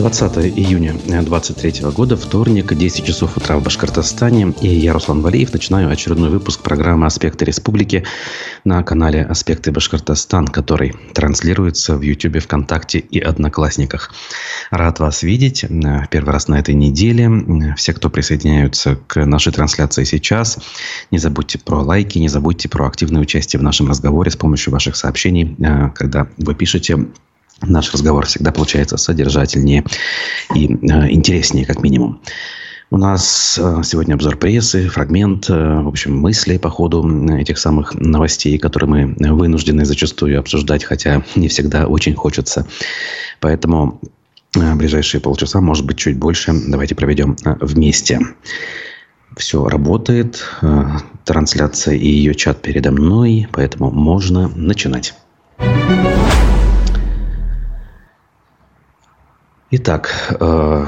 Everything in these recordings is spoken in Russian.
20 июня 2023 года, вторник, 10 часов утра в Башкортостане. И я, Руслан Валеев, начинаю очередной выпуск программы «Аспекты республики» на канале «Аспекты Башкортостан», который транслируется в YouTube, ВКонтакте и Одноклассниках. Рад вас видеть. Первый раз на этой неделе. Все, кто присоединяются к нашей трансляции сейчас, не забудьте про лайки, не забудьте про активное участие в нашем разговоре с помощью ваших сообщений, э, когда вы пишете наш разговор всегда получается содержательнее и э, интереснее, как минимум. У нас э, сегодня обзор прессы, фрагмент, э, в общем, мысли по ходу этих самых новостей, которые мы вынуждены зачастую обсуждать, хотя не всегда очень хочется. Поэтому ближайшие полчаса, может быть, чуть больше, давайте проведем вместе. Все работает, трансляция и ее чат передо мной, поэтому можно начинать. Итак, э,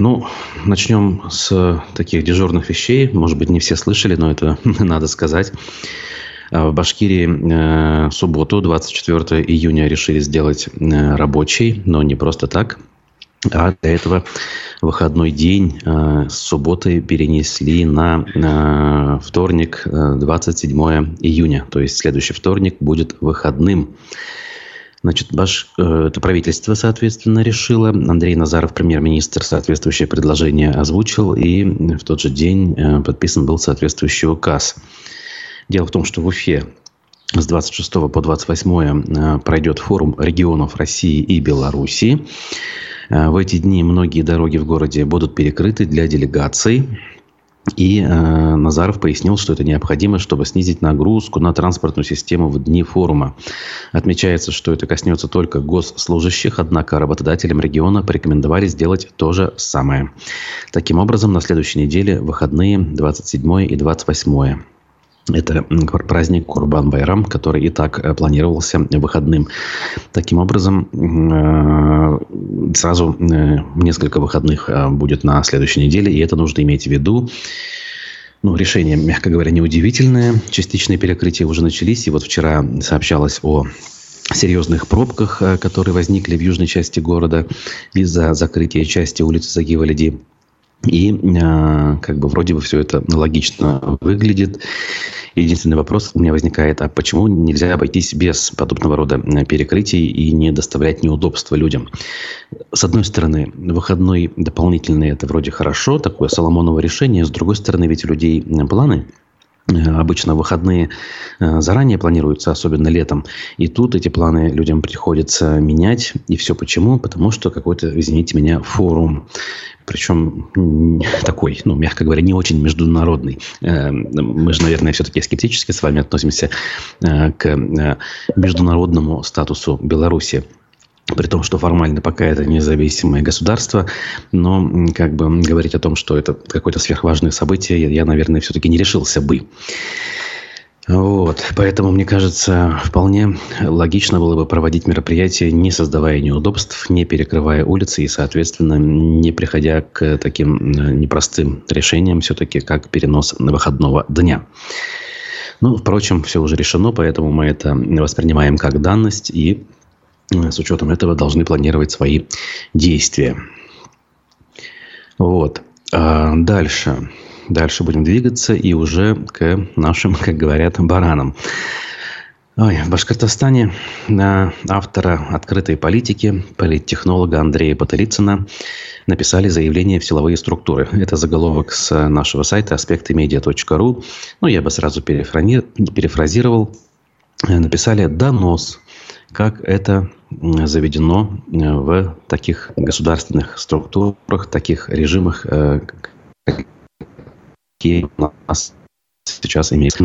ну, начнем с таких дежурных вещей. Может быть, не все слышали, но это надо сказать. Э, в Башкирии э, субботу, 24 июня, решили сделать э, рабочий, но не просто так. А для этого выходной день э, с субботы перенесли на вторник, э, 27 июня. То есть следующий вторник будет выходным. Значит, Баш, э, это правительство, соответственно, решило. Андрей Назаров, премьер-министр, соответствующее предложение озвучил. И в тот же день э, подписан был соответствующий указ. Дело в том, что в Уфе с 26 по 28 э, пройдет форум регионов России и Белоруссии. В эти дни многие дороги в городе будут перекрыты для делегаций. И э, Назаров пояснил, что это необходимо, чтобы снизить нагрузку на транспортную систему в дни форума. Отмечается, что это коснется только госслужащих, однако работодателям региона порекомендовали сделать то же самое. Таким образом, на следующей неделе выходные 27 и 28 это праздник Курбан-Байрам, который и так э, планировался выходным. Таким образом, э, сразу э, несколько выходных будет на следующей неделе, и это нужно иметь в виду. Ну, решение, мягко говоря, неудивительное. Частичные перекрытия уже начались, и вот вчера сообщалось о серьезных пробках, которые возникли в южной части города из-за закрытия части улицы Загива-Лиди. И э, как бы вроде бы все это логично выглядит. Единственный вопрос у меня возникает, а почему нельзя обойтись без подобного рода перекрытий и не доставлять неудобства людям? С одной стороны, выходной дополнительный – это вроде хорошо, такое Соломоново решение. С другой стороны, ведь у людей планы – Э, обычно выходные э, заранее планируются, особенно летом. И тут эти планы людям приходится менять. И все почему? Потому что какой-то, извините меня, форум. Причем такой, ну, мягко говоря, не очень международный. Э, мы же, наверное, все-таки скептически с вами относимся к международному статусу Беларуси при том, что формально пока это независимое государство, но как бы говорить о том, что это какое-то сверхважное событие, я, я наверное, все-таки не решился бы. Вот, поэтому, мне кажется, вполне логично было бы проводить мероприятие, не создавая неудобств, не перекрывая улицы и, соответственно, не приходя к таким непростым решениям все-таки, как перенос на выходного дня. Ну, впрочем, все уже решено, поэтому мы это воспринимаем как данность и Э, с учетом этого должны планировать свои действия. Вот. А дальше. Дальше будем двигаться и уже к нашим, как говорят, баранам. Ой, в Башкортостане на автора открытой политики, политтехнолога Андрея Потылицына написали заявление в силовые структуры. Это заголовок с нашего сайта аспектымедиа.ру. Ну, я бы сразу перефразировал. Написали «Донос как это заведено э, в таких государственных структурах, таких режимах, э, какие у нас сейчас имеются.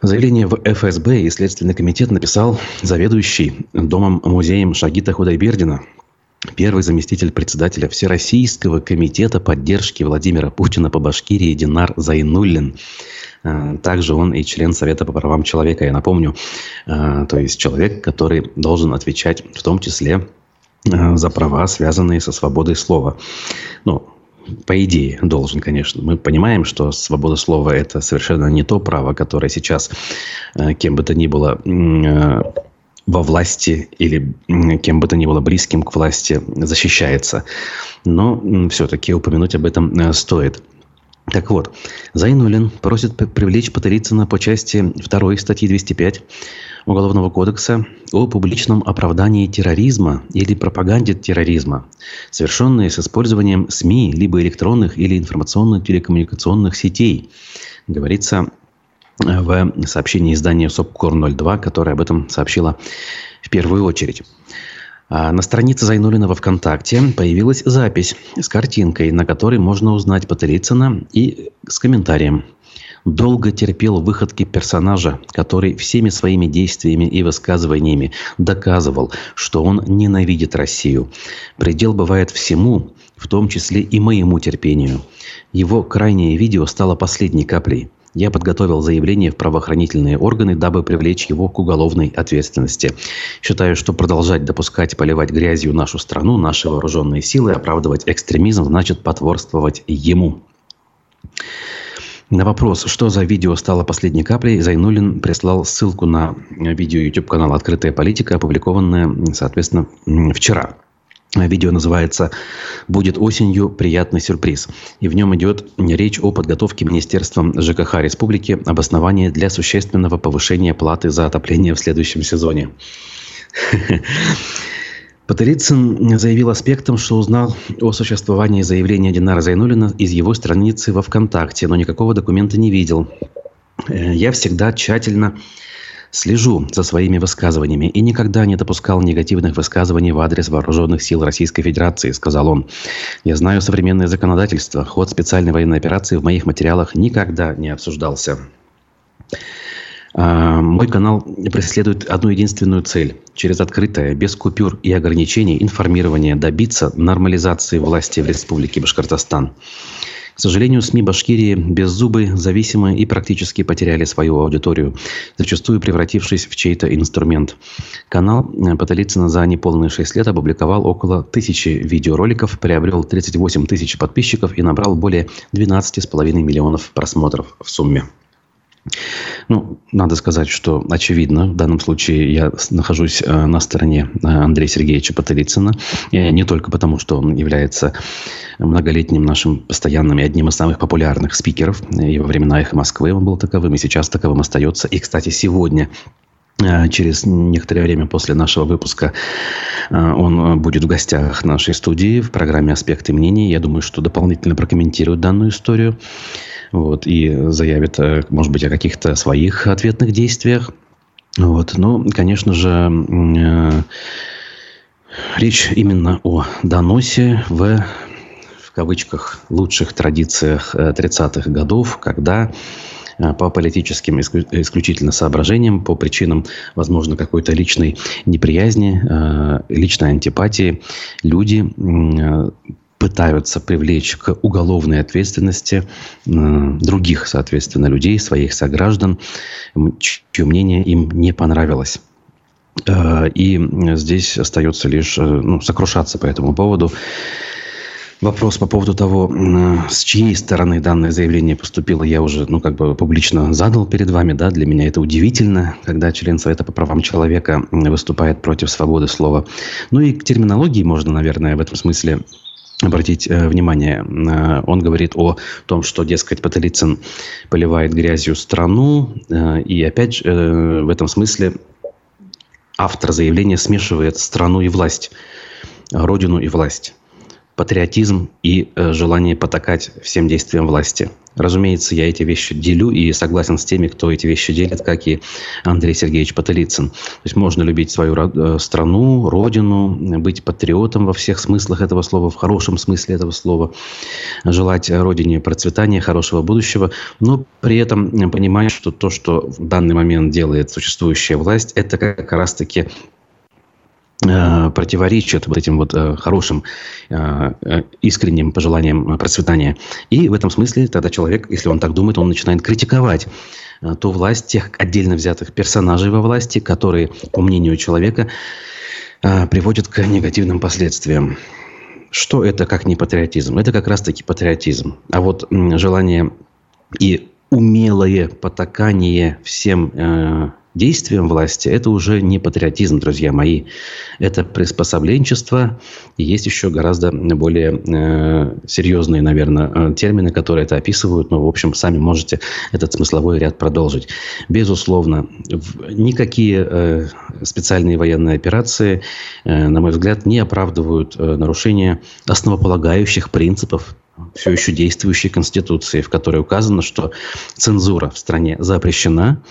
Заявление в ФСБ и Следственный комитет написал заведующий домом-музеем Шагита Худайбердина, первый заместитель председателя Всероссийского комитета поддержки Владимира Путина по Башкирии Динар Зайнуллин. Э, также он и член Совета по правам человека, я напомню. Э, то есть человек, который должен отвечать в том числе э, за права, связанные со свободой слова. Ну, по идее, должен, конечно. Мы понимаем, что свобода слова – это совершенно не то право, которое сейчас кем бы то ни было во власти или кем бы то ни было близким к власти защищается. Но все-таки упомянуть об этом э, стоит. Так вот, Зайнулин просит привлечь Потылицына по части 2 статьи 205 Уголовного кодекса о публичном оправдании терроризма или пропаганде терроризма, совершенные с использованием СМИ, либо электронных или информационно-телекоммуникационных сетей. Говорится э, в сообщении издания СОПКОР-02, которое об этом сообщила в первую очередь. А на странице Зайнулина во ВКонтакте появилась запись с картинкой, на которой можно узнать Патрицына и с комментарием. Долго терпел выходки персонажа, который всеми своими действиями и высказываниями доказывал, что он ненавидит Россию. Предел бывает всему, в том числе и моему терпению. Его крайнее видео стало последней каплей – я подготовил заявление в правоохранительные органы, дабы привлечь его к уголовной ответственности. Считаю, что продолжать допускать поливать грязью нашу страну, наши вооруженные силы, оправдывать экстремизм, значит потворствовать ему. На вопрос, что за видео стало последней каплей, Зайнулин прислал ссылку на видео YouTube канала «Открытая политика», опубликованное, соответственно, вчера. Видео называется «Будет осенью приятный сюрприз». И в нем идет речь о подготовке Министерством ЖКХ Республики обоснования для существенного повышения платы за отопление в следующем сезоне. Патерицын заявил аспектом, что узнал о существовании заявления Динара Зайнулина из его страницы во ВКонтакте, но никакого документа не видел. Э, я всегда тщательно Слежу за своими высказываниями и никогда не допускал негативных высказываний в адрес вооруженных сил Российской Федерации, сказал он. Я знаю современное законодательство. Ход специальной военной операции в моих материалах никогда не обсуждался. А, мой канал преследует одну единственную цель – через открытое, без купюр и ограничений информирование добиться нормализации власти в Республике Башкортостан. К сожалению, СМИ Башкирии беззубы, зависимы и практически потеряли свою аудиторию, зачастую превратившись в чей-то инструмент. Канал э, Потолицына за неполные 6 лет опубликовал около тысячи видеороликов, приобрел 38 тысяч подписчиков и набрал более 12,5 миллионов просмотров в сумме. Ну, надо сказать, что очевидно, в данном случае я нахожусь э, на стороне э, Андрея Сергеевича Потылицына. Не только потому, что он является многолетним нашим постоянным и одним из самых популярных спикеров. И во времена «Эхо Москвы» он был таковым, и сейчас таковым остается. И, кстати, сегодня Через некоторое время после нашего выпуска он будет в гостях нашей студии в программе «Аспекты мнений». Я думаю, что дополнительно прокомментирует данную историю вот, и заявит, э, может быть, о каких-то своих ответных действиях. Вот. Но, конечно же, э, речь именно о доносе в, в кавычках, лучших традициях 30-х э, годов, когда по политическим исключительно соображениям, по причинам, возможно, какой-то личной неприязни, личной антипатии, люди пытаются привлечь к уголовной ответственности других, соответственно, людей, своих сограждан, чье мнение им не понравилось. Э, и здесь остается лишь э, ну, сокрушаться по этому поводу. Вопрос по поводу того, с чьей стороны данное заявление поступило, я уже, ну, как бы публично задал перед вами, да, для меня это удивительно, когда член Совета по правам человека выступает против свободы слова. Ну и к терминологии можно, наверное, в этом смысле обратить э, внимание. Э, он говорит о том, что, дескать, Потолицын поливает грязью страну. Э, и опять э, в этом смысле автор заявления смешивает страну и власть, родину и власть патриотизм и э, желание потакать всем действиям власти. Разумеется, я эти вещи делю и согласен с теми, кто эти вещи делит, как и Андрей Сергеевич Потылицын. То есть можно любить свою э, страну, родину, быть патриотом во всех смыслах этого слова, в хорошем смысле этого слова, желать родине процветания, хорошего будущего, но при этом понимать, что то, что в данный момент делает существующая власть, это как раз-таки противоречит вот этим вот э, хорошим, э, искренним пожеланиям процветания. И в этом смысле тогда человек, если он так думает, он начинает критиковать ту власть, тех отдельно взятых персонажей во власти, которые, по мнению человека, приводят к негативным последствиям. Что это как не патриотизм? Это как раз-таки патриотизм. А вот желание и умелое потакание всем действиям власти, это уже не патриотизм, друзья мои. Это приспособленчество. И есть еще гораздо более э, серьезные, наверное, э, термины, которые это описывают. Но, в общем, сами можете этот смысловой ряд продолжить. Безусловно, никакие э, специальные военные операции, э, на мой взгляд, не оправдывают э, нарушение основополагающих принципов все еще действующей Конституции, в которой указано, что цензура в стране запрещена,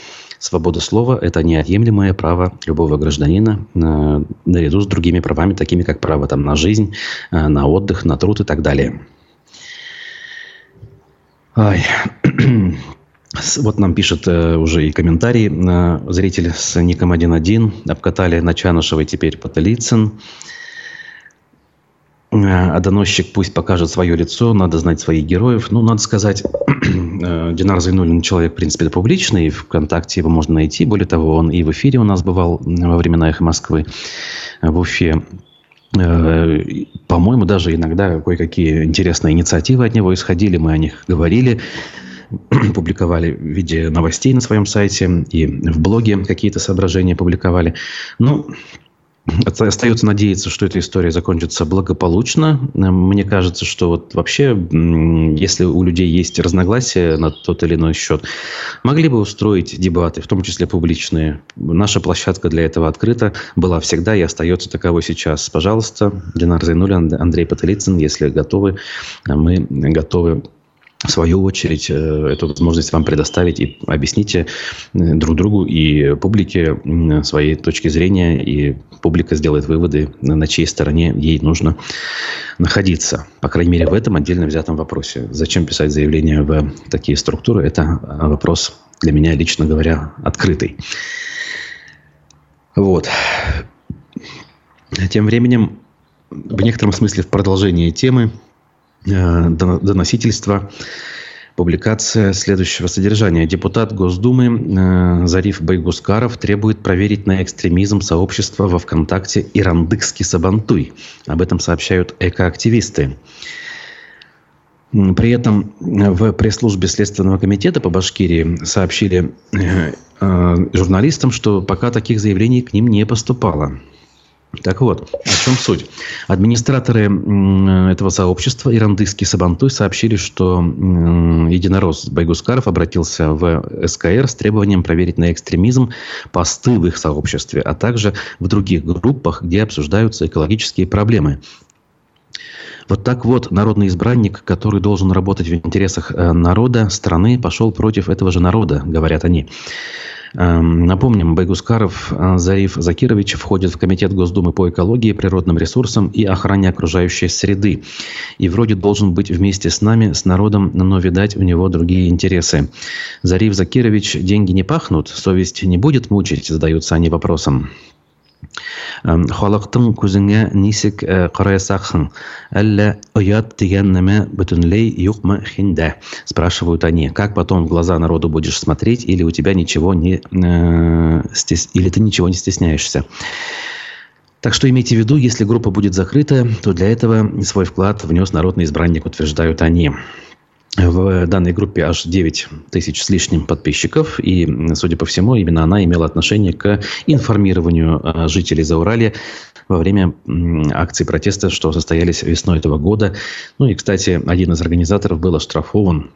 свобода слова – это неотъемлемое право любого гражданина э, наряду с другими правами, такими как право там, на жизнь, э, на отдых, на труд и так далее. Ай. Вот нам пишет э, уже и комментарий э, зритель с ником 1.1. Обкатали Начанышева теперь Потылицын. Э, а доносчик пусть покажет свое лицо, надо знать своих героев. Ну, надо сказать, э, Динар Зайнулин человек, в принципе, публичный, ВКонтакте его можно найти. Более того, он и в эфире у нас бывал во времена «Эхо Москвы» в Уфе. Э, по-моему, даже иногда кое-какие интересные инициативы от него исходили, мы о них говорили публиковали в виде новостей на своем сайте и в блоге какие-то соображения публиковали. Ну, Остается надеяться, что эта история закончится благополучно. Мне кажется, что вот вообще, если у людей есть разногласия на тот или иной счет, могли бы устроить дебаты, в том числе публичные. Наша площадка для этого открыта, была всегда и остается таковой сейчас. Пожалуйста, Динар Зайнулин, Андрей Потылицын, если готовы, мы готовы в свою очередь, э, эту возможность вам предоставить и объясните э, друг другу и публике свои точки зрения, и публика сделает выводы, на чьей стороне ей нужно находиться. По крайней мере, в этом отдельно взятом вопросе. Зачем писать заявление в такие структуры, это вопрос для меня, лично говоря, открытый. Вот. Тем временем, в некотором смысле в продолжении темы, Э, доносительства. Публикация следующего содержания. Депутат Госдумы э, Зариф Байгускаров требует проверить на экстремизм сообщества во ВКонтакте «Ирандыкский Сабантуй». Об этом сообщают экоактивисты. При этом в пресс-службе Следственного комитета по Башкирии сообщили э, журналистам, что пока таких заявлений к ним не поступало. Так вот, о чем суть? Администраторы этого сообщества Ирандыский Сабантуй сообщили, что единорос Байгускаров обратился в СКР с требованием проверить на экстремизм посты в их сообществе, а также в других группах, где обсуждаются экологические проблемы. Вот так вот народный избранник, который должен работать в интересах э, народа, страны, пошел против этого же народа, говорят они. Эм, напомним, Байгускаров э, Зариф Закирович входит в Комитет Госдумы по экологии, природным ресурсам и охране окружающей среды. И вроде должен быть вместе с нами, с народом, но, видать, у него другие интересы. Зариф Закирович, деньги не пахнут, совесть не будет мучить, задаются они вопросом. Халыктың күзеңә нисек караячаксың әллә оят дигән нәмә бөтенләй юкмы хиндә спрашивают они. Как потом в глаза народу будешь смотреть или у тебя ничего не или ты ничего не стесняешься? Так что имейте в виду, если группа будет закрыта, то для этого свой вклад внес народный избранник, утверждают они. В данной группе аж 9 тысяч с лишним подписчиков. И, судя по всему, именно она имела отношение к информированию а, жителей Зауралья во время акций протеста, что состоялись весной этого года. Ну и, кстати, один из организаторов был оштрафован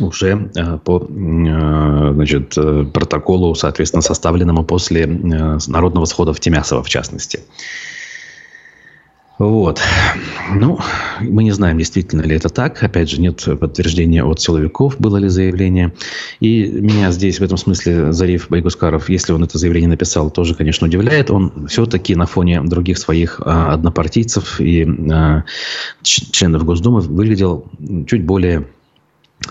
уже а, по а, значит, э, протоколу, соответственно, составленному после э, народного схода в Тимясово, в частности. Вот. Ну, мы не знаем, действительно ли это так. Опять же, нет подтверждения от силовиков, было ли заявление. И меня здесь в этом смысле Зариф Байгускаров, если он это заявление написал, тоже, конечно, удивляет. Он все-таки на фоне других своих а, однопартийцев и а, членов Госдумы выглядел чуть более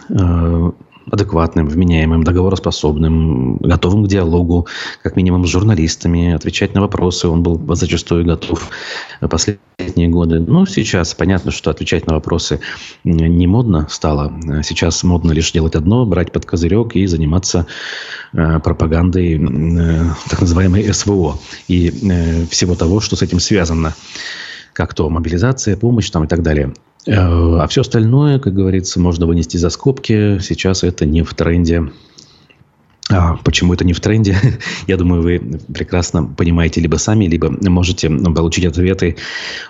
а, адекватным, вменяемым, договороспособным, готовым к диалогу, как минимум с журналистами, отвечать на вопросы. Он был зачастую готов последние годы. Но сейчас понятно, что отвечать на вопросы не модно стало. Сейчас модно лишь делать одно, брать под козырек и заниматься э, пропагандой э, так называемой СВО и э, всего того, что с этим связано как то мобилизация, помощь там и так далее. Э, а все остальное, как говорится, можно вынести за скобки. Сейчас это не в тренде. А почему это не в тренде? Я думаю, вы прекрасно понимаете либо сами, либо можете получить ответы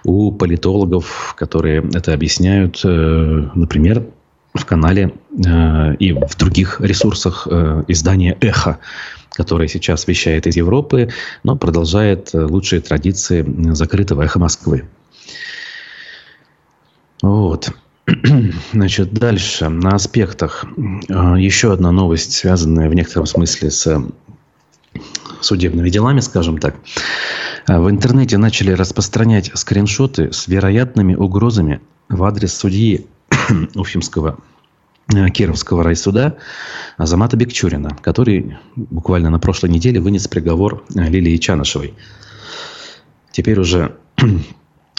у политологов, которые это объясняют, э, например, в канале э, и в других ресурсах издания «Эхо», которое сейчас вещает из Европы, но продолжает лучшие традиции закрытого «Эхо Москвы». Вот. Значит, дальше, на аспектах. А, еще одна новость, связанная в некотором смысле с судебными делами, скажем так. А, в интернете начали распространять скриншоты с вероятными угрозами в адрес судьи Уфимского э, Кировского райсуда Азамата Бекчурина, который буквально на прошлой неделе вынес приговор э, Лилии Чанышевой. Теперь уже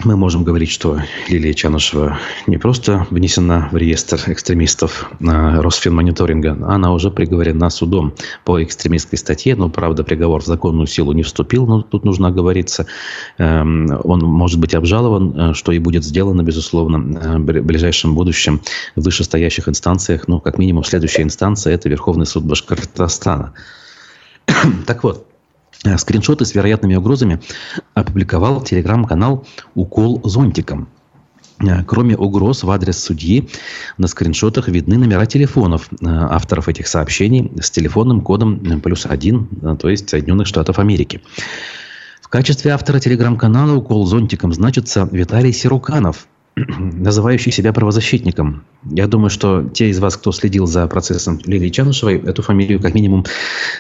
мы можем говорить, что Лилия Чанышева не просто внесена в реестр экстремистов Росфинмониторинга, она уже приговорена судом по экстремистской статье, но, правда, приговор в законную силу не вступил, но тут нужно оговориться. Эм, он может быть обжалован, э, что и будет сделано, безусловно, э, в ближайшем будущем в вышестоящих инстанциях, ну, как минимум, следующая инстанция – это Верховный суд Башкортостана. так вот, скриншоты с вероятными угрозами опубликовал телеграм-канал «Укол зонтиком». Э, кроме угроз в адрес судьи, на скриншотах видны номера телефонов э, авторов этих сообщений с телефонным кодом плюс один, то есть Соединенных Штатов Америки. В качестве автора телеграм-канала «Укол зонтиком» значится Виталий Сируканов – называющий себя правозащитником. Я думаю, что те из вас, кто следил за процессом Лилии Чанышевой, эту фамилию как минимум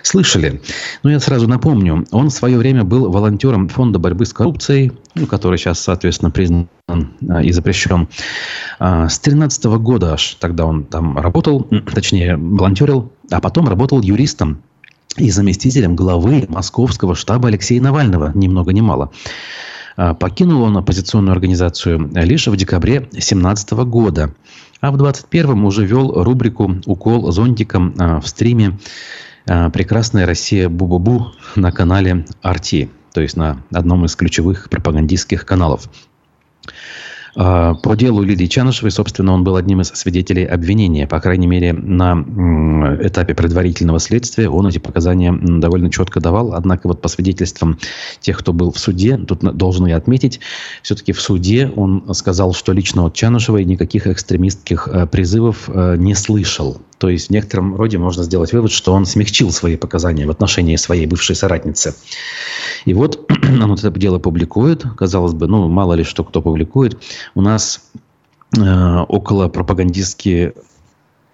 слышали. Но я сразу напомню, он в свое время был волонтером Фонда борьбы с коррупцией, ну, который сейчас, соответственно, признан а, и запрещен. А, с 2013 года аж тогда он там работал, точнее, волонтерил, а потом работал юристом и заместителем главы московского штаба Алексея Навального, ни много ни мало. А, покинул он оппозиционную организацию лишь в декабре 2017 года. А в 2021 уже вел рубрику «Укол зонтиком» а, в стриме а, «Прекрасная Россия Бу-Бу-Бу» на канале RT, то есть на одном из ключевых пропагандистских каналов. А, по делу Лидии Чанышевой, собственно, он был одним из свидетелей обвинения. По крайней мере, на этапе предварительного следствия он эти показания довольно четко давал. Однако вот по свидетельствам тех, кто был в суде, тут должен я отметить, все-таки в суде он сказал, что лично от Чанышевой никаких экстремистских э, призывов э, не слышал. То есть в некотором роде можно сделать вывод, что он смягчил свои показания в отношении своей бывшей соратницы. И вот он вот это дело публикует. Казалось бы, ну, мало ли что кто публикует. У нас э, около пропагандистские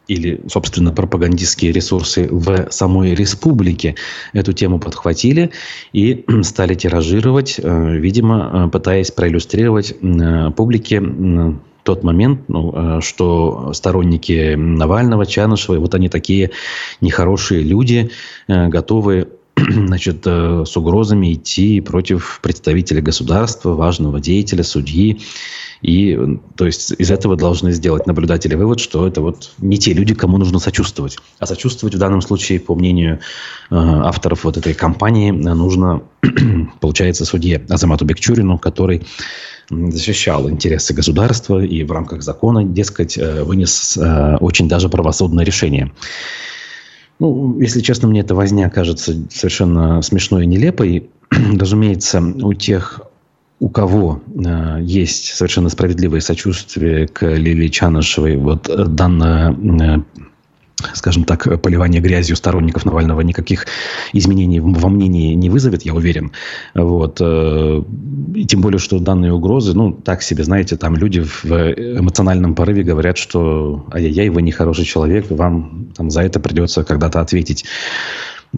или, собственно, пропагандистские ресурсы в самой республике эту тему подхватили и стали тиражировать, э, видимо, э, пытаясь проиллюстрировать э, публике тот момент, ну, что сторонники Навального, Чанышева, вот они такие нехорошие люди, готовые значит, э, с угрозами идти против представителя государства, важного деятеля, судьи. И, то есть, из этого должны сделать наблюдатели вывод, что это вот не те люди, кому нужно сочувствовать. А сочувствовать в данном случае, по мнению э, авторов вот этой кампании, нужно, получается, судье Азамату Бекчурину, который защищал интересы государства и в рамках закона, дескать, э, вынес э, очень даже правосудное решение. Ну, если честно, мне эта возня кажется совершенно смешной и нелепой. Разумеется, у тех, у кого э, есть совершенно справедливое сочувствие к Лилии Чанышевой, вот э, данное э, скажем так, поливание грязью сторонников Навального никаких изменений во мнении не вызовет, я уверен. Вот. Э, и тем более, что данные угрозы, ну, так себе, знаете, там люди в эмоциональном порыве говорят, что ай-яй-яй, вы нехороший человек, вам там за это придется когда-то ответить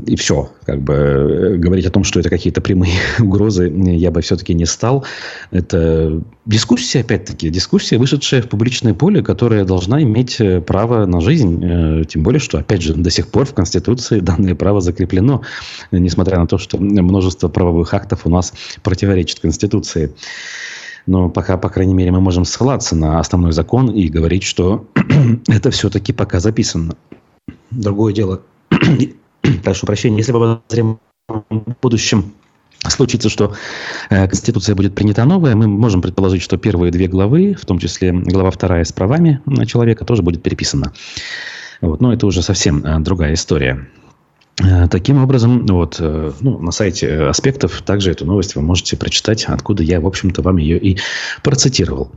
и все. Как бы э, говорить о том, что это какие-то прямые угрозы, я бы все-таки не стал. Это дискуссия, опять-таки, дискуссия, вышедшая в публичное поле, которая должна иметь э, право на жизнь. Э, тем более, что, опять же, до сих пор в Конституции данное право закреплено, несмотря на то, что множество правовых актов у нас противоречит Конституции. Но пока, по крайней мере, мы можем ссылаться на основной закон и говорить, что это все-таки пока записано. Другое дело, прошу прощения, если в обозримом будущем случится, что э, Конституция будет принята новая, мы можем предположить, что первые две главы, в том числе глава вторая с правами человека, тоже будет переписана. Вот. Но это уже совсем э, другая история. Таким образом, вот, ну, на сайте аспектов также эту новость вы можете прочитать, откуда я, в общем-то, вам ее и процитировал.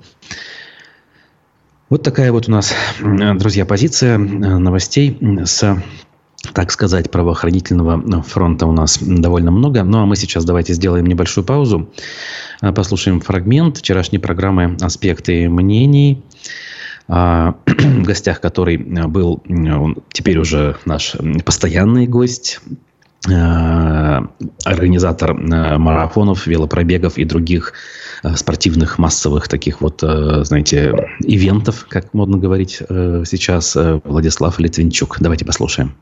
Вот такая вот у нас, друзья, позиция новостей с так сказать, правоохранительного фронта у нас довольно много. Ну, а мы сейчас давайте сделаем небольшую паузу. Послушаем фрагмент вчерашней программы «Аспекты мнений», в гостях который был он теперь уже наш постоянный гость, организатор марафонов, велопробегов и других спортивных массовых таких вот, знаете, ивентов, как модно говорить сейчас, Владислав Литвинчук. Давайте послушаем.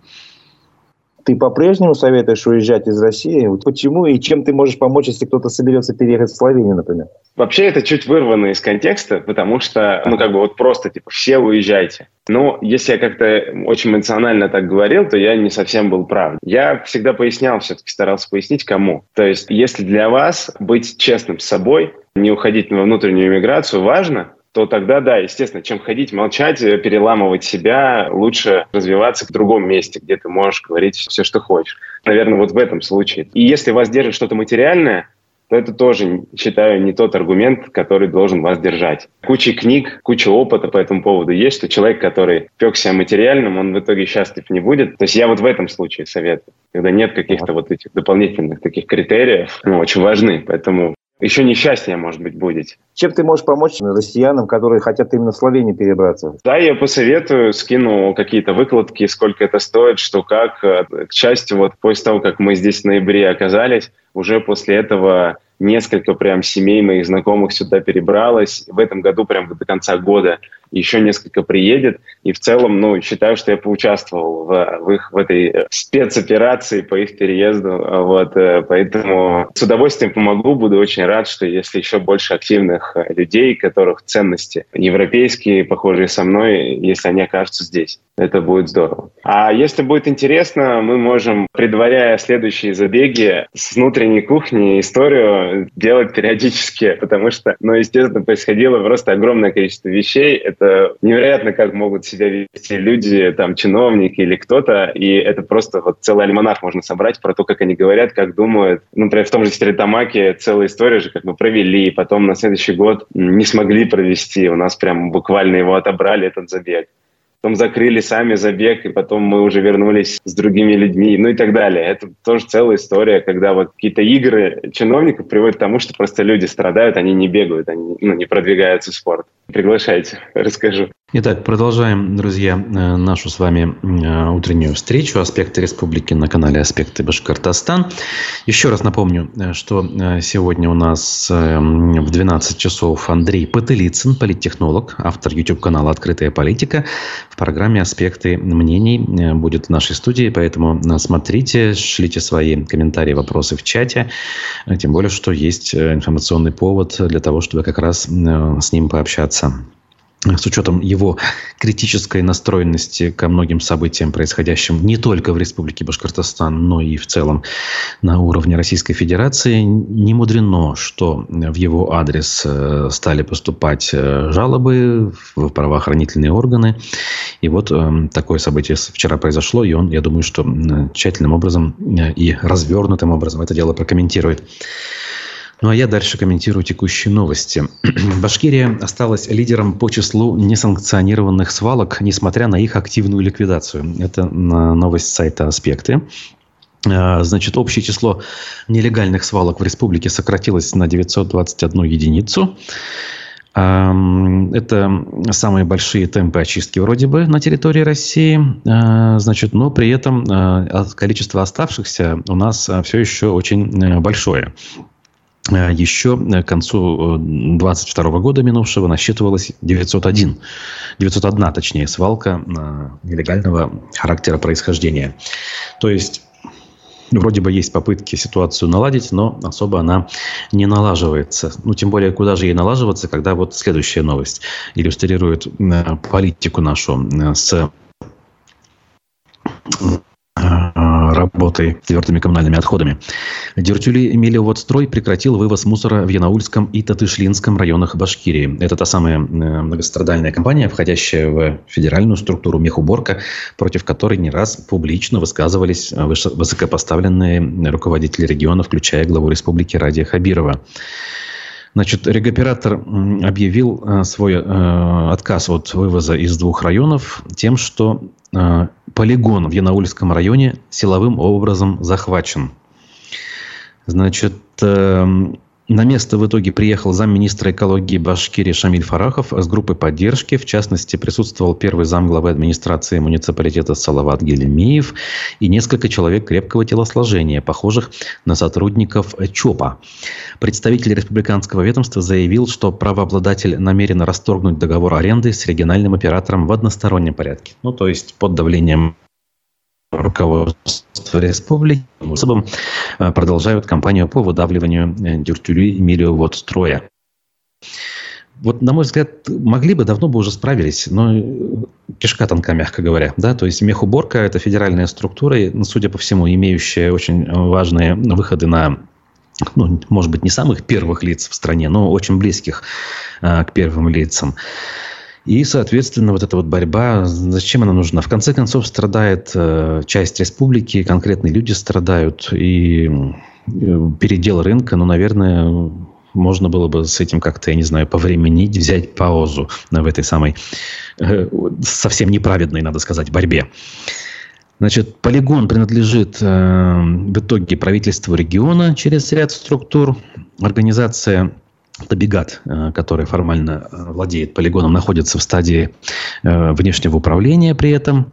Ты по-прежнему советуешь уезжать из России? Почему и чем ты можешь помочь, если кто-то соберется переехать в Словению, например? Вообще это чуть вырвано из контекста, потому что, ну, как бы вот просто, типа, все уезжайте. Но если я как-то очень эмоционально так говорил, то я не совсем был прав. Я всегда пояснял, все-таки старался пояснить, кому. То есть, если для вас быть честным с собой, не уходить на внутреннюю иммиграцию важно, то тогда, да, естественно, чем ходить, молчать, э, переламывать себя, лучше развиваться в другом месте, где ты можешь говорить все, что хочешь. Наверное, вот в этом случае. И если вас держит что-то материальное, то это тоже, считаю, не тот аргумент, который должен вас держать. Куча книг, куча опыта по этому поводу есть, что человек, который пекся материальным, он в итоге счастлив не будет. То есть я вот в этом случае советую, когда нет каких-то вот этих дополнительных таких критериев, ну, очень важны. Поэтому еще несчастнее, может быть, будет. Чем ты можешь помочь россиянам, которые хотят именно в Словению перебраться? Да, я посоветую, скину какие-то выкладки, сколько это стоит, что как. К счастью, вот после того, как мы здесь в ноябре оказались, уже после этого несколько прям семей моих знакомых сюда перебралось. В этом году прям до конца года еще несколько приедет. И в целом, ну, считаю, что я поучаствовал в, в их в этой спецоперации по их переезду. Вот, э, поэтому с удовольствием помогу. Буду очень рад, что если еще больше активных людей, которых ценности европейские, похожие со мной, если они окажутся здесь. Это будет здорово. А если будет интересно, мы можем, предваряя следующие забеги, с внутренней кухни историю делать периодически, потому что, ну, естественно, происходило просто огромное количество вещей. Это невероятно, как могут себя вести люди, там, чиновники или кто-то, и это просто вот целый альманах можно собрать про то, как они говорят, как думают. Ну, например, в том же Стеретамаке целая история же, как мы провели, потом на следующий год не смогли провести. У нас прям буквально его отобрали, этот забег потом закрыли сами забег, и потом мы уже вернулись с другими людьми, ну и так далее. Это тоже целая история, когда вот какие-то игры чиновников приводят к тому, что просто люди страдают, они не бегают, они ну, не продвигаются в спорт. Приглашайте, расскажу. Итак, продолжаем, друзья, э, нашу с вами э, утреннюю встречу «Аспекты республики» на канале «Аспекты Башкортостан». Еще раз напомню, э, что сегодня у нас в 12 часов Андрей Потылицын, политтехнолог, автор YouTube-канала «Открытая политика». В программе «Аспекты мнений» будет в нашей студии, поэтому смотрите, шлите свои комментарии, вопросы в чате. Тем более, что есть информационный повод для того, чтобы как раз с ним пообщаться с учетом его критической настроенности ко многим событиям, происходящим не только в Республике Башкортостан, но и в целом на уровне Российской Федерации, не мудрено, что в его адрес э, стали поступать э, жалобы в правоохранительные органы. И вот э, такое событие вчера произошло, и он, я думаю, что тщательным образом и развернутым образом это дело прокомментирует. Ну а я дальше комментирую текущие новости. Башкирия осталась лидером по числу несанкционированных свалок, несмотря на их активную ликвидацию. Это новость сайта «Аспекты». А, значит, общее число нелегальных свалок в республике сократилось на 921 единицу. Это самые большие темпы очистки вроде бы на территории России. А, значит, но при этом а, количество оставшихся у нас все еще очень э, большое. Э, еще к концу 22 э, года минувшего насчитывалось 901, 901 точнее, свалка нелегального характера происхождения. То есть Вроде бы есть попытки ситуацию наладить, но особо она не налаживается. Ну, тем более, куда же ей налаживаться, когда вот следующая новость иллюстрирует э, политику нашу с работой с твердыми коммунальными отходами. Дюртюли Мелиоводстрой прекратил вывоз мусора в Янаульском и Татышлинском районах Башкирии. Это та самая многострадальная компания, входящая в федеральную структуру мехуборка, против которой не раз публично высказывались высокопоставленные руководители региона, включая главу республики Радия Хабирова. Значит, регоператор объявил э, свой э, отказ от вывоза из двух районов тем, что э, полигон в Янаульском районе силовым образом захвачен. Значит, эм, на место в итоге приехал замминистра экологии Башкирии Шамиль Фарахов с группой поддержки. В частности, присутствовал первый замглавы администрации муниципалитета Салават Гелемиев и несколько человек крепкого телосложения, похожих на сотрудников ЧОПа. Представитель республиканского ведомства заявил, что правообладатель намерен расторгнуть договор аренды с региональным оператором в одностороннем порядке. Ну, то есть под давлением руководство республики способом э, продолжают кампанию по выдавливанию э, дюртюли Милиоводстроя. Вот, на мой взгляд, могли бы, давно бы уже справились, но э, кишка тонка, мягко говоря. Да? То есть мехуборка – это федеральная структура, судя по всему, имеющая очень важные выходы на ну, может быть, не самых первых лиц в стране, но очень близких э, к первым лицам. И, соответственно, вот эта вот борьба, зачем она нужна? В конце концов, страдает э, часть республики, конкретные люди страдают. И э, передел рынка, ну, наверное, можно было бы с этим как-то, я не знаю, повременить, взять паузу в этой самой э, совсем неправедной, надо сказать, борьбе. Значит, полигон принадлежит э, в итоге правительству региона через ряд структур. Организация Табигат, э, который формально э, владеет полигоном, находится в стадии э, внешнего управления при этом.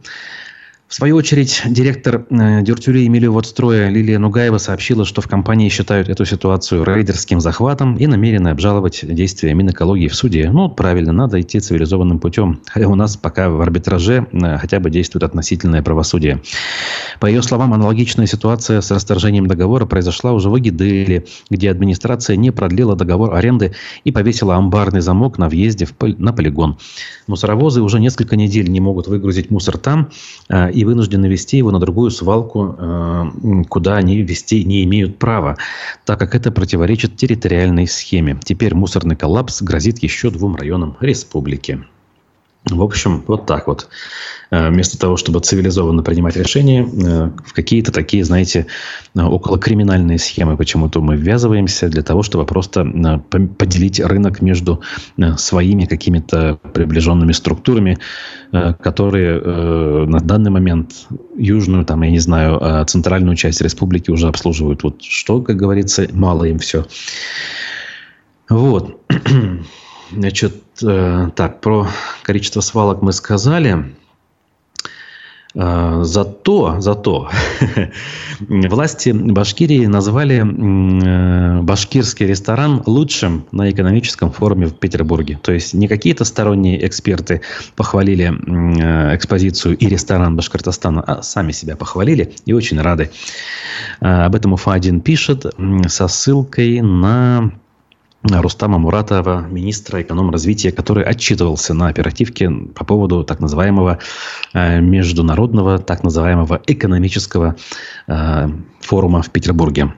В свою очередь, директор э, Дюртюли Милиоводстроя Лилия Нугаева сообщила, что в компании считают эту ситуацию рейдерским захватом и намерены обжаловать действия Минэкологии в суде. Ну, правильно, надо идти цивилизованным путем. Хотя у нас пока в арбитраже э, хотя бы действует относительное правосудие. По ее словам, аналогичная ситуация с расторжением договора произошла уже в Агиделе, где администрация не продлила договор аренды и повесила амбарный замок на въезде в на полигон. Мусоровозы уже несколько недель не могут выгрузить мусор там, э, и вынуждены вести его на другую свалку, э, куда они вести не имеют права, так как это противоречит территориальной схеме. Теперь мусорный коллапс грозит еще двум районам республики. В общем, вот так вот. Э, вместо того, чтобы цивилизованно принимать решения, э, в какие-то такие, знаете, э, около криминальные схемы почему-то мы ввязываемся для того, чтобы просто поделить рынок между своими какими-то приближенными структурами, которые на данный момент южную, там, я не знаю, центральную часть республики уже обслуживают. Вот что, как говорится, мало им все. Вот. Значит, так, про количество свалок мы сказали. Э, зато, зато власти Башкирии назвали э, башкирский ресторан лучшим на экономическом форуме в Петербурге. То есть не какие-то сторонние эксперты похвалили э, экспозицию и ресторан Башкортостана, а сами себя похвалили и очень рады. Э, об этом Уфа-1 пишет со ссылкой на Рустама Муратова, министра эконом-развития, который отчитывался на оперативке по поводу так называемого э, международного, так называемого экономического э, форума в Петербурге.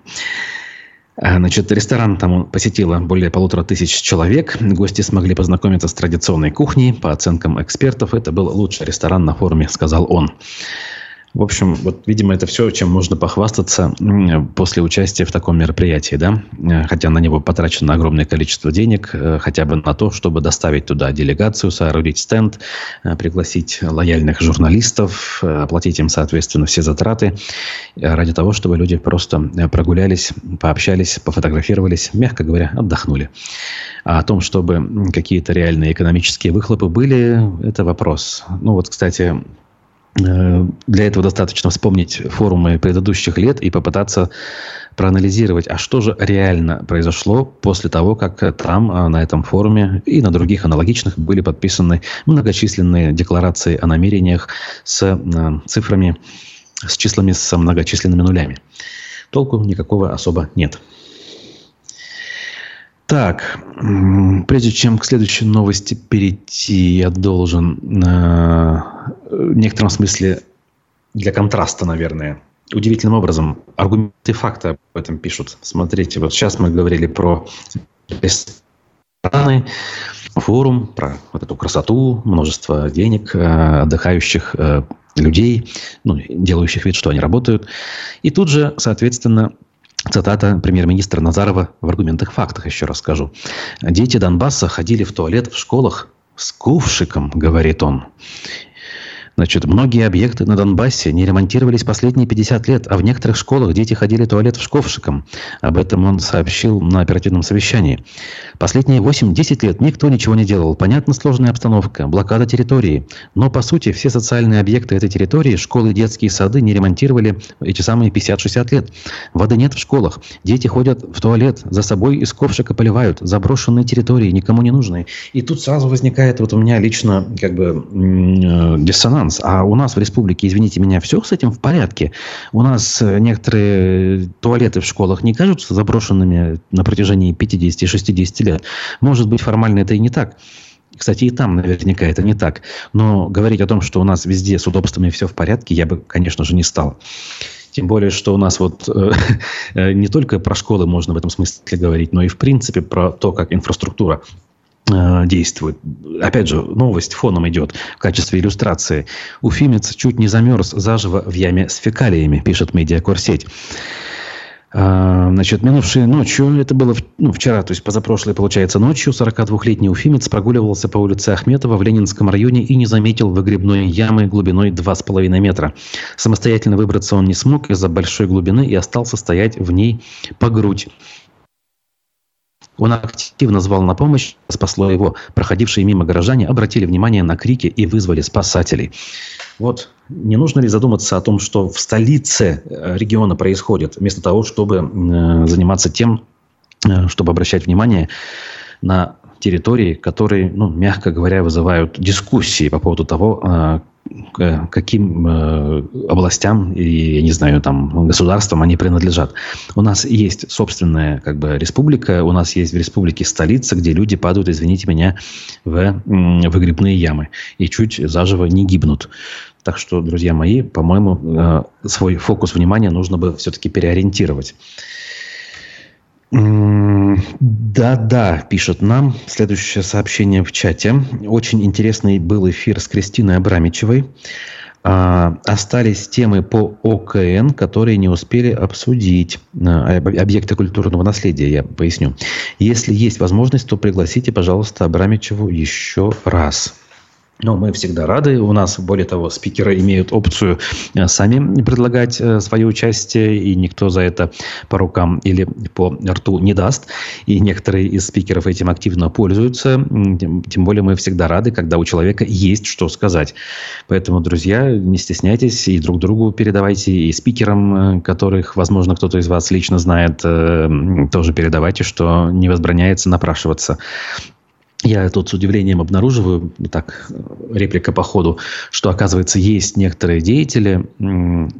Э, значит, ресторан там посетило более полутора тысяч человек. Гости смогли познакомиться с традиционной кухней. По оценкам экспертов, это был лучший ресторан на форуме, сказал он. В общем, вот, видимо, это все, чем можно похвастаться после участия в таком мероприятии, да, э, хотя на него потрачено огромное количество денег, э, хотя бы на то, чтобы доставить туда делегацию, соорудить стенд, э, пригласить лояльных журналистов, оплатить им, соответственно, все затраты, ради того, чтобы люди просто прогулялись, пообщались, пофотографировались, мягко говоря, отдохнули. А о том, чтобы какие-то реальные экономические выхлопы были, это вопрос. Ну вот, кстати, для этого достаточно вспомнить форумы предыдущих лет и попытаться проанализировать, а что же реально произошло после того, как там, э, на этом форуме и на других аналогичных были подписаны многочисленные декларации о намерениях с э, цифрами, с числами с многочисленными нулями. Толку никакого особо нет. Так, прежде чем к следующей новости перейти, я должен э, в некотором смысле для контраста, наверное, удивительным образом аргументы факта об этом пишут. Смотрите, вот сейчас мы говорили про рестораны, форум, про вот эту красоту, множество денег, э, отдыхающих э, людей, ну, делающих вид, что они работают. И тут же, соответственно, Цитата премьер-министра Назарова в аргументах фактах, еще раз скажу. «Дети Донбасса ходили в туалет в школах с кувшиком», говорит он. Значит, многие объекты на Донбассе не ремонтировались последние 50 лет, а в некоторых школах дети ходили в туалет в шковшиком. Об этом он сообщил на оперативном совещании. Последние 8-10 лет никто ничего не делал. Понятно, сложная обстановка, блокада территории. Но, по сути, все социальные объекты этой территории, школы, детские сады не ремонтировали эти самые 50-60 лет. Воды нет в школах. Дети ходят в туалет, за собой из ковшика поливают. Заброшенные территории, никому не нужные. И тут сразу возникает вот у меня лично как бы э, диссонанс нюанс. А у нас в республике, извините меня, все с этим в порядке. У нас э, некоторые туалеты в школах не кажутся заброшенными на протяжении 50-60 лет. Может быть, формально это и не так. Кстати, и там наверняка это не так. Но говорить о том, что у нас везде с удобствами все в порядке, я бы, конечно же, не стал. Тем более, что у нас вот э, э не только про школы можно в этом смысле говорить, но и в принципе про то, как инфраструктура действует. Опять же, новость фоном идет в качестве иллюстрации. Уфимец чуть не замерз заживо в яме с фекалиями, пишет медиакорсеть. А, значит, минувшей ночью, это было ну, вчера, то есть позапрошлой, получается, ночью, 42-летний уфимец прогуливался по улице Ахметова в Ленинском районе и не заметил выгребной ямы глубиной 2,5 метра. Самостоятельно выбраться он не смог из-за большой глубины и остался стоять в ней по грудь. Он активно звал на помощь, спасло его. Проходившие мимо горожане обратили внимание на крики и вызвали спасателей. Вот не нужно ли задуматься о том, что в столице э, региона происходит, вместо того, чтобы э, заниматься тем, э, чтобы обращать внимание на территории, которые, ну, мягко говоря, вызывают дискуссии по поводу того, каким э, областям и, я не знаю, там, государствам они принадлежат. У нас есть собственная как бы республика, у нас есть в республике столица, где люди падают, извините меня, в выгребные ямы и чуть заживо не гибнут. Так что, друзья мои, по-моему, э, свой фокус внимания нужно бы все-таки переориентировать. Да-да, пишет нам. Следующее сообщение в чате. Очень интересный был эфир с Кристиной Абрамичевой. А, остались темы по ОКН, которые не успели обсудить. А, объекты культурного наследия, я поясню. Если есть возможность, то пригласите, пожалуйста, Абрамичеву еще раз. Но мы всегда рады. У нас, более того, спикеры имеют опцию э, сами предлагать э, свое участие, и никто за это по рукам или по рту не даст. И некоторые из спикеров этим активно пользуются. Тем более мы всегда рады, когда у человека есть что сказать. Поэтому, друзья, не стесняйтесь и друг другу передавайте, и спикерам, э, которых, возможно, кто-то из вас лично знает, тоже передавайте, что не возбраняется напрашиваться. Я тут с удивлением обнаруживаю, так, реплика по ходу, что, оказывается, есть некоторые деятели,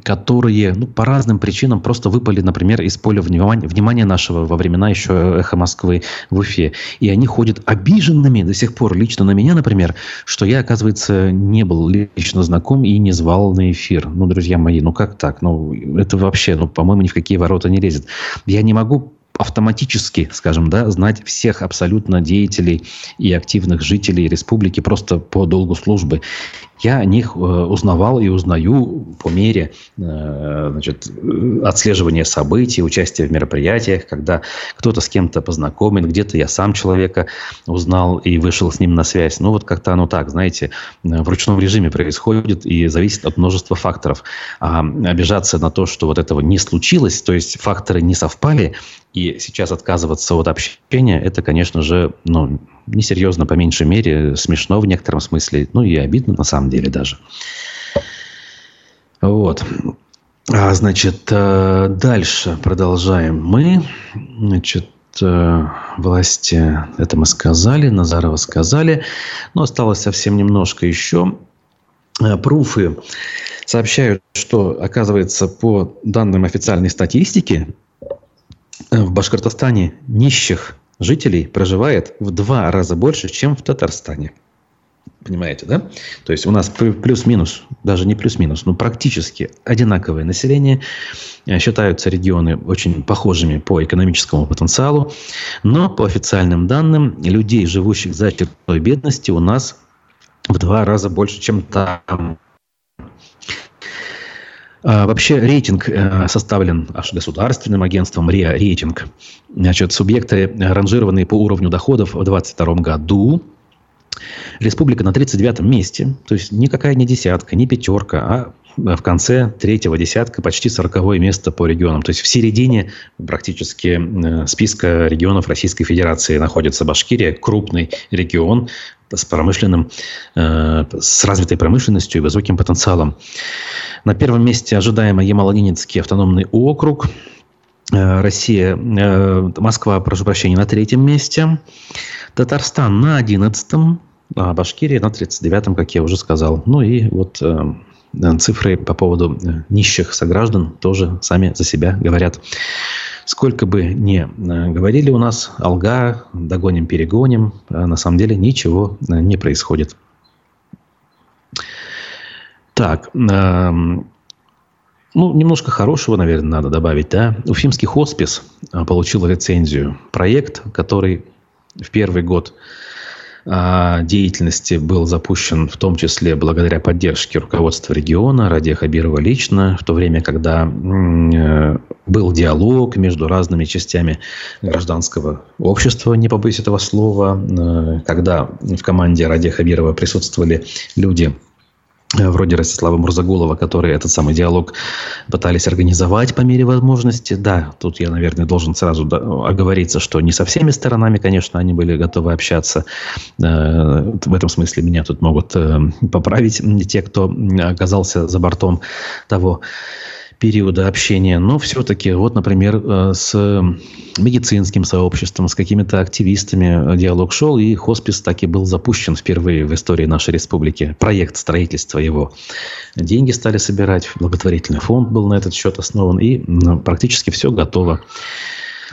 которые ну, по разным причинам просто выпали, например, из поля внимания, внимания нашего во времена еще «Эхо Москвы» в Уфе. И они ходят обиженными до сих пор лично на меня, например, что я, оказывается, не был лично знаком и не звал на эфир. Ну, друзья мои, ну как так? Ну, это вообще, ну, по-моему, ни в какие ворота не лезет. Я не могу автоматически, скажем, да, знать всех абсолютно деятелей и активных жителей республики просто по долгу службы. Я о них э, узнавал и узнаю по мере э, значит, отслеживания событий, участия в мероприятиях, когда кто-то с кем-то познакомен, где-то я сам человека узнал и вышел с ним на связь. Ну вот как-то оно так, знаете, в ручном режиме происходит и зависит от множества факторов. А обижаться на то, что вот этого не случилось, то есть факторы не совпали, и сейчас отказываться от общения, это, конечно же, ну, несерьезно по меньшей мере, смешно в некотором смысле, ну и обидно на самом деле даже. Вот. А, значит, э, дальше продолжаем мы. Значит, э, власти, это мы сказали, Назарова сказали, но осталось совсем немножко еще. Э, пруфы сообщают, что, оказывается, по данным официальной статистики, в Башкортостане нищих жителей проживает в два раза больше, чем в Татарстане. Понимаете, да? То есть у нас плюс-минус, даже не плюс-минус, но практически одинаковое население. Э, считаются регионы очень похожими по экономическому потенциалу. Но по официальным данным, людей, живущих за чертой бедности, у нас в два раза больше, чем там. А, вообще рейтинг э, составлен аж государственным агентством РИА рейтинг. Значит, субъекты, ранжированные по уровню доходов в 2022 году, Республика на 39-м месте, то есть никакая не десятка, не пятерка, а в конце третьего десятка почти сороковое место по регионам. То есть в середине практически э, списка регионов Российской Федерации находится Башкирия, крупный регион с промышленным, э, с развитой промышленностью и высоким потенциалом. На первом месте ожидаемо Ямало-Ненецкий автономный округ. Э, Россия, Москва, прошу прощения, на третьем месте. Татарстан на одиннадцатом, а Башкирия на 39-м, как я уже сказал. Ну и вот э, цифры по поводу э, нищих сограждан тоже сами за себя говорят. Сколько бы ни э, говорили у нас, алга, догоним, перегоним, а на самом деле ничего э, не происходит. Так, э, ну, немножко хорошего, наверное, надо добавить. Да? Уфимский хоспис э, получил лицензию. Проект, который в первый год деятельности был запущен в том числе благодаря поддержке руководства региона, Радия Хабирова лично, в то время, когда э, был диалог между разными частями гражданского общества, не побоюсь этого слова, э, когда в команде Радия Хабирова присутствовали люди вроде Ростислава Мурзагулова, которые этот самый диалог пытались организовать по мере возможности. Да, тут я, наверное, должен сразу оговориться, что не со всеми сторонами, конечно, они были готовы общаться. Э, в этом смысле меня тут могут э, поправить те, кто оказался за бортом того периода общения, но все-таки, вот, например, э, с медицинским сообществом, с какими-то активистами диалог шел, и хоспис так и был запущен впервые в истории нашей республики. Проект строительства его. Деньги стали собирать, благотворительный фонд был на этот счет основан, и практически все готово.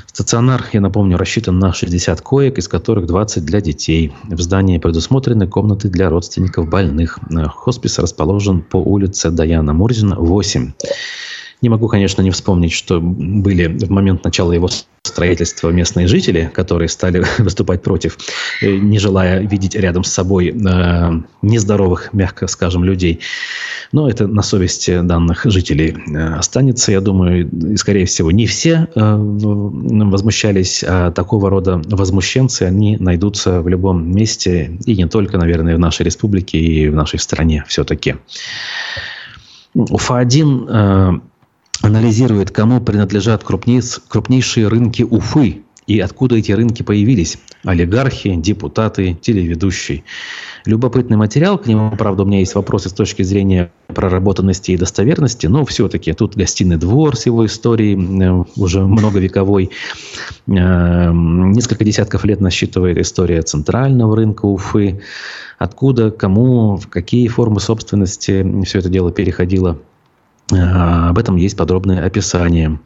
Стационар, я напомню, рассчитан на 60 коек, из которых 20 для детей. В здании предусмотрены комнаты для родственников больных. Хоспис расположен по улице Даяна Мурзина, 8. Не могу, конечно, не вспомнить, что были в момент начала его строительства местные жители, которые стали выступать против, э, не желая видеть рядом с собой э, нездоровых, мягко скажем, людей. Но это на совести данных жителей э, останется, я думаю, и, скорее всего, не все возмущались, а такого рода возмущенцы, они найдутся в любом месте, и не только, наверное, в нашей республике и в нашей стране все-таки. Уфа-1 анализирует, кому принадлежат крупнейшие рынки Уфы и откуда эти рынки появились. Олигархи, депутаты, телеведущие. Любопытный материал, к нему, правда, у меня есть вопросы с точки зрения проработанности и достоверности, но все-таки тут гостиный двор с его историей, э, уже многовековой. Э, несколько десятков лет насчитывает история центрального рынка Уфы. Откуда, кому, в какие формы собственности все это дело переходило – об этом есть подробное описание.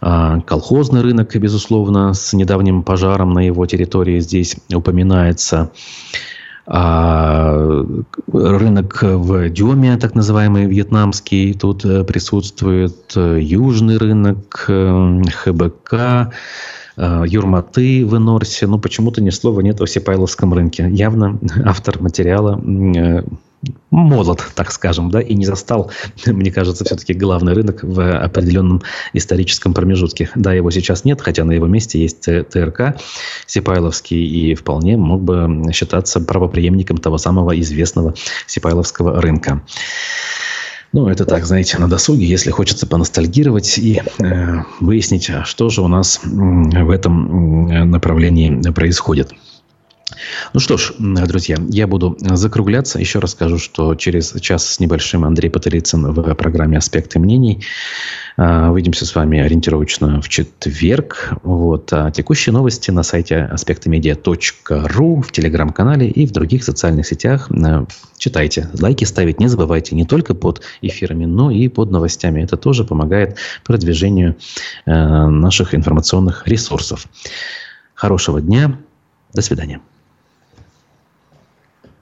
А, колхозный рынок, безусловно, с недавним пожаром на его территории здесь упоминается. А, рынок в Дюме, так называемый вьетнамский, тут э, присутствует. Южный рынок, э, Юрматы в Инорсе. Ну, почему-то ни слова нет о Сипайловском рынке. Явно автор материала молод, так скажем, да, и не застал, мне кажется, все-таки главный рынок в определенном историческом промежутке. Да, его сейчас нет, хотя на его месте есть ТРК Сипайловский, и вполне мог бы считаться правоприемником того самого известного Сипайловского рынка. Ну, это так, знаете, на досуге, если хочется поностальгировать и э, выяснить, что же у нас в этом направлении происходит. Ну что ж, друзья, я буду закругляться. Еще раз скажу, что через час с небольшим Андрей Патрицын в программе «Аспекты мнений». А, увидимся с вами ориентировочно в четверг. Вот. А текущие новости на сайте аспектомедиа.ру, в телеграм-канале и в других социальных сетях. А, читайте. Лайки ставить не забывайте не только под эфирами, но и под новостями. Это тоже помогает продвижению наших информационных ресурсов. Хорошего дня. До свидания.